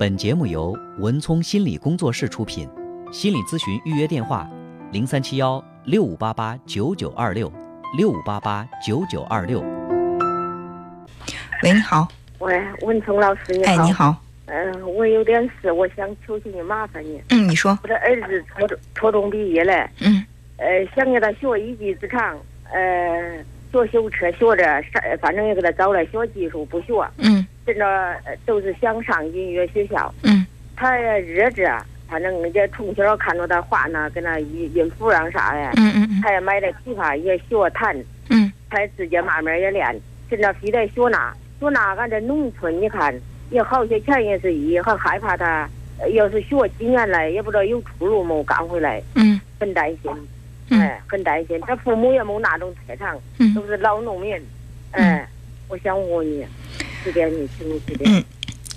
本节目由文聪心理工作室出品，心理咨询预约电话：零三七幺六五八八九九二六六五八八九九二六。喂，你好。喂，文聪老师，你好。哎，你好。嗯，我有点事，我想求求你麻烦你。嗯，你说。我的儿子初中初中毕业了。嗯。呃，想给他学一技之长，呃，学修车学着，啥，反正也给他找了学技术，不学。嗯。真的都是想上音乐学校。嗯。他日子，反正人家从小看着他画呢，跟那音音符上啥的。嗯嗯他也买了琵琶，也学弹。嗯。他自己慢慢也练，现在非得学那学那，俺这农村你看也好些钱也是一，还害怕他要是学几年来也不知道有出路没，赶回来。嗯。很担心。哎，很担心，他父母也没那种特长，都是老农民。哎，我想问问你，指点你，请你指点。嗯，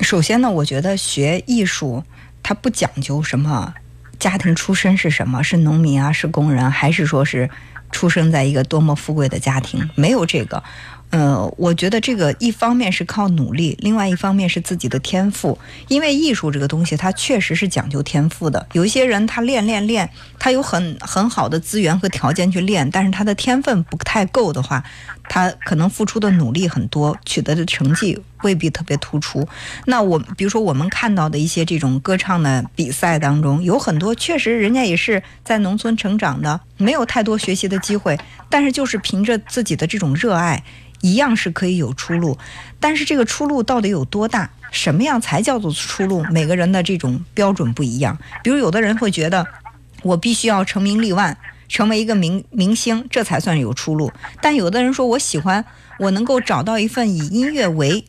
首先呢，我觉得学艺术，它不讲究什么家庭出身是什么，是农民啊，是工人，还是说是出生在一个多么富贵的家庭，没有这个。呃，我觉得这个一方面是靠努力，另外一方面是自己的天赋。因为艺术这个东西，它确实是讲究天赋的。有一些人他练练练，他有很很好的资源和条件去练，但是他的天分不太够的话，他可能付出的努力很多，取得的成绩未必特别突出。那我比如说我们看到的一些这种歌唱的比赛当中，有很多确实人家也是在农村成长的，没有太多学习的机会，但是就是凭着自己的这种热爱。一样是可以有出路，但是这个出路到底有多大？什么样才叫做出路？每个人的这种标准不一样。比如有的人会觉得，我必须要成名立万，成为一个明明星，这才算有出路。但有的人说我喜欢，我能够找到一份以音乐为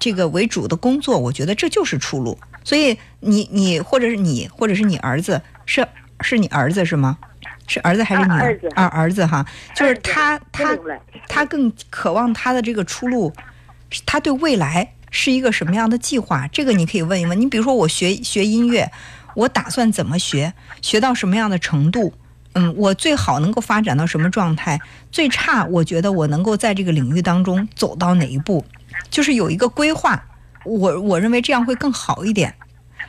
这个为主的工作，我觉得这就是出路。所以你你或者是你或者是你儿子是是你儿子是吗？是儿子还是女儿？啊，儿子哈，就是他他他更渴望他的这个出路，他对未来是一个什么样的计划？这个你可以问一问。你比如说，我学学音乐，我打算怎么学？学到什么样的程度？嗯，我最好能够发展到什么状态？最差，我觉得我能够在这个领域当中走到哪一步？就是有一个规划，我我认为这样会更好一点。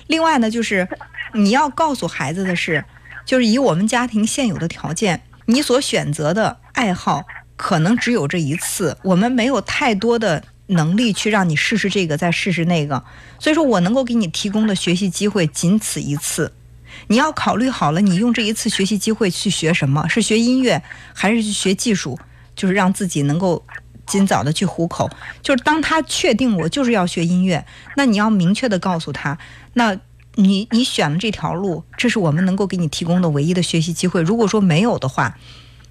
另外呢，就是你要告诉孩子的是。就是以我们家庭现有的条件，你所选择的爱好可能只有这一次，我们没有太多的能力去让你试试这个，再试试那个。所以说我能够给你提供的学习机会仅此一次，你要考虑好了，你用这一次学习机会去学什么？是学音乐还是去学技术？就是让自己能够尽早的去糊口。就是当他确定我就是要学音乐，那你要明确的告诉他，那。你你选了这条路，这是我们能够给你提供的唯一的学习机会。如果说没有的话，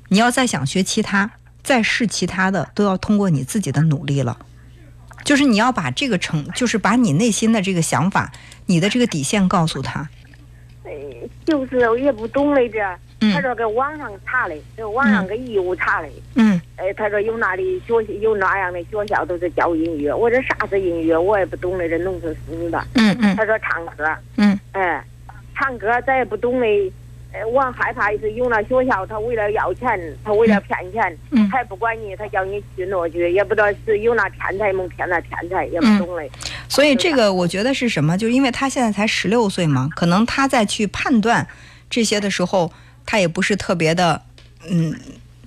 你要再想学其他，再试其他的，都要通过你自己的努力了。就是你要把这个成，就是把你内心的这个想法，你的这个底线告诉他。哎，就是我也不懂嘞，这。他说搁网上查嘞，搁网上搁义乌查嘞。嗯。哎，他说有那里学有那样的学校都是教音乐。我这啥是音乐？我也不懂嘞，这农村妇女的。嗯嗯。他说唱歌。嗯。哎，唱歌咱也不懂嘞。哎，我害怕是有那学校，他为了要钱，他为了骗钱，他也不管你，他叫你去那去，也不知道是有那天才没骗那天才，也不懂嘞。所以这个我觉得是什么？就因为他现在才十六岁嘛，可能他在去判断这些的时候。他也不是特别的，嗯，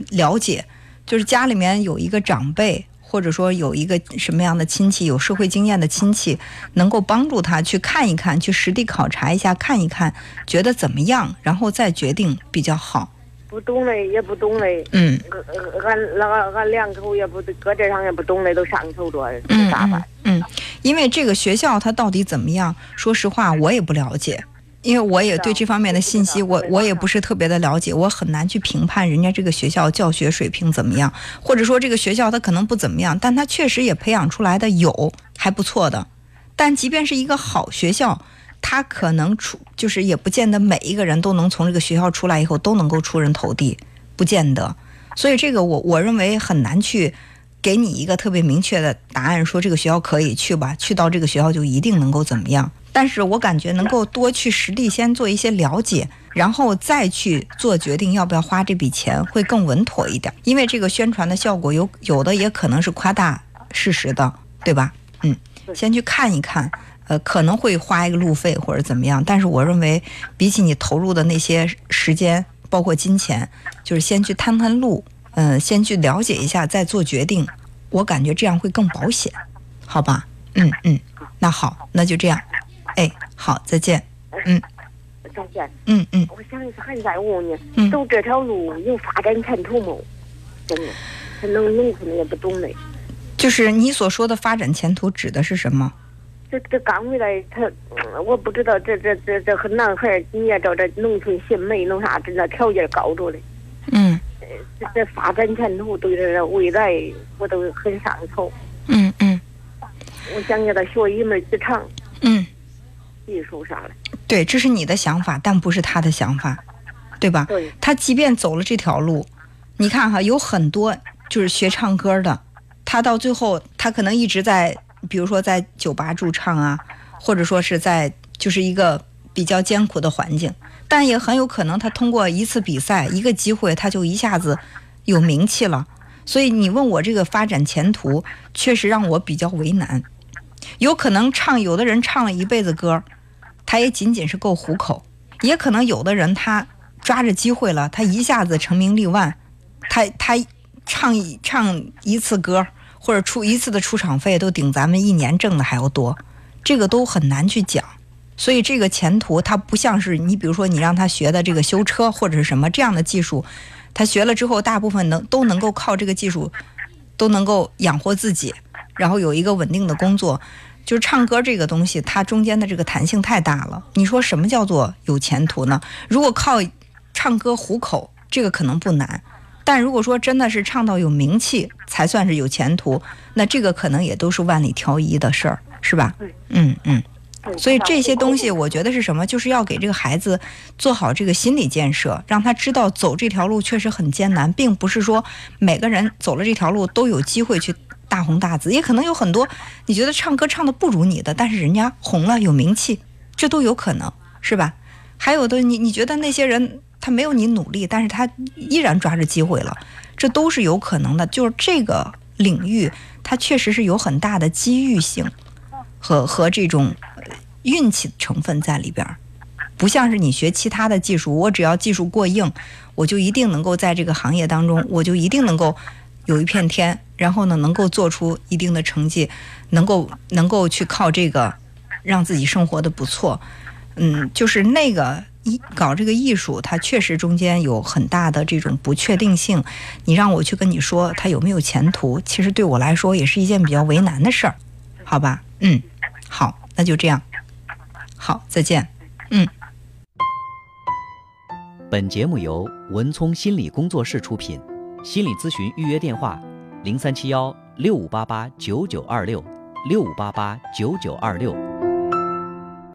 了解，就是家里面有一个长辈，或者说有一个什么样的亲戚，有社会经验的亲戚，能够帮助他去看一看，去实地考察一下，看一看，觉得怎么样，然后再决定比较好。不懂嘞，也不懂嘞。嗯。俺那个俺两口也不搁这上也不懂嘞，都上头着，咋办？嗯，因为这个学校它到底怎么样？说实话，我也不了解。因为我也对这方面的信息，我我也不是特别的了解，我很难去评判人家这个学校教学水平怎么样，或者说这个学校它可能不怎么样，但它确实也培养出来的有还不错的。但即便是一个好学校，它可能出就是也不见得每一个人都能从这个学校出来以后都能够出人头地，不见得。所以这个我我认为很难去给你一个特别明确的答案，说这个学校可以去吧，去到这个学校就一定能够怎么样。但是我感觉能够多去实地先做一些了解，然后再去做决定要不要花这笔钱，会更稳妥一点。因为这个宣传的效果有有的也可能是夸大事实的，对吧？嗯，先去看一看，呃，可能会花一个路费或者怎么样。但是我认为，比起你投入的那些时间，包括金钱，就是先去探探路，嗯，先去了解一下，再做决定。我感觉这样会更保险，好吧？嗯嗯，那好，那就这样。哎，好，再见。嗯，再见。嗯嗯。我想是还在问你，走这条路有发展前途吗？真的，他农农村也不懂嘞。就是你所说的发展前途指的是什么？这这刚回来，他我不知道这这这这和男孩你也知道这农村寻媒弄啥，真的条件高着嘞。嗯。这这发展前途对这未来我都很上头。嗯嗯。我想给他学一门职场。嗯。艺术啥的。对，这是你的想法，但不是他的想法，对吧？对。他即便走了这条路，你看哈，有很多就是学唱歌的。他到最后，他可能一直在，比如说在酒吧驻唱啊，或者说是在就是一个比较艰苦的环境，但也很有可能他通过一次比赛、一个机会，他就一下子有名气了。所以你问我这个发展前途，确实让我比较为难。有可能唱，有的人唱了一辈子歌，他也仅仅是够糊口；也可能有的人他抓着机会了，他一下子成名立万，他他唱一唱一次歌。或者出一次的出场费都顶咱们一年挣的还要多，这个都很难去讲。所以这个前途它不像是你，比如说你让他学的这个修车或者是什么这样的技术，他学了之后大部分能都能够靠这个技术都能够养活自己，然后有一个稳定的工作。就是唱歌这个东西，它中间的这个弹性太大了。你说什么叫做有前途呢？如果靠唱歌糊口，这个可能不难。但如果说真的是唱到有名气才算是有前途，那这个可能也都是万里挑一的事儿，是吧？嗯嗯。所以这些东西，我觉得是什么？就是要给这个孩子做好这个心理建设，让他知道走这条路确实很艰难，并不是说每个人走了这条路都有机会去大红大紫。也可能有很多你觉得唱歌唱的不如你的，但是人家红了有名气，这都有可能，是吧？还有的你你觉得那些人。他没有你努力，但是他依然抓着机会了，这都是有可能的。就是这个领域，它确实是有很大的机遇性和和这种运气成分在里边儿，不像是你学其他的技术，我只要技术过硬，我就一定能够在这个行业当中，我就一定能够有一片天，然后呢，能够做出一定的成绩，能够能够去靠这个让自己生活的不错。嗯，就是那个。艺搞这个艺术，它确实中间有很大的这种不确定性。你让我去跟你说它有没有前途，其实对我来说也是一件比较为难的事儿，好吧？嗯，好，那就这样。再见。嗯。本节目由文聪心理工作室出品，心理咨询预约电话：零三七幺六五八八九九二六六五八八九九二六。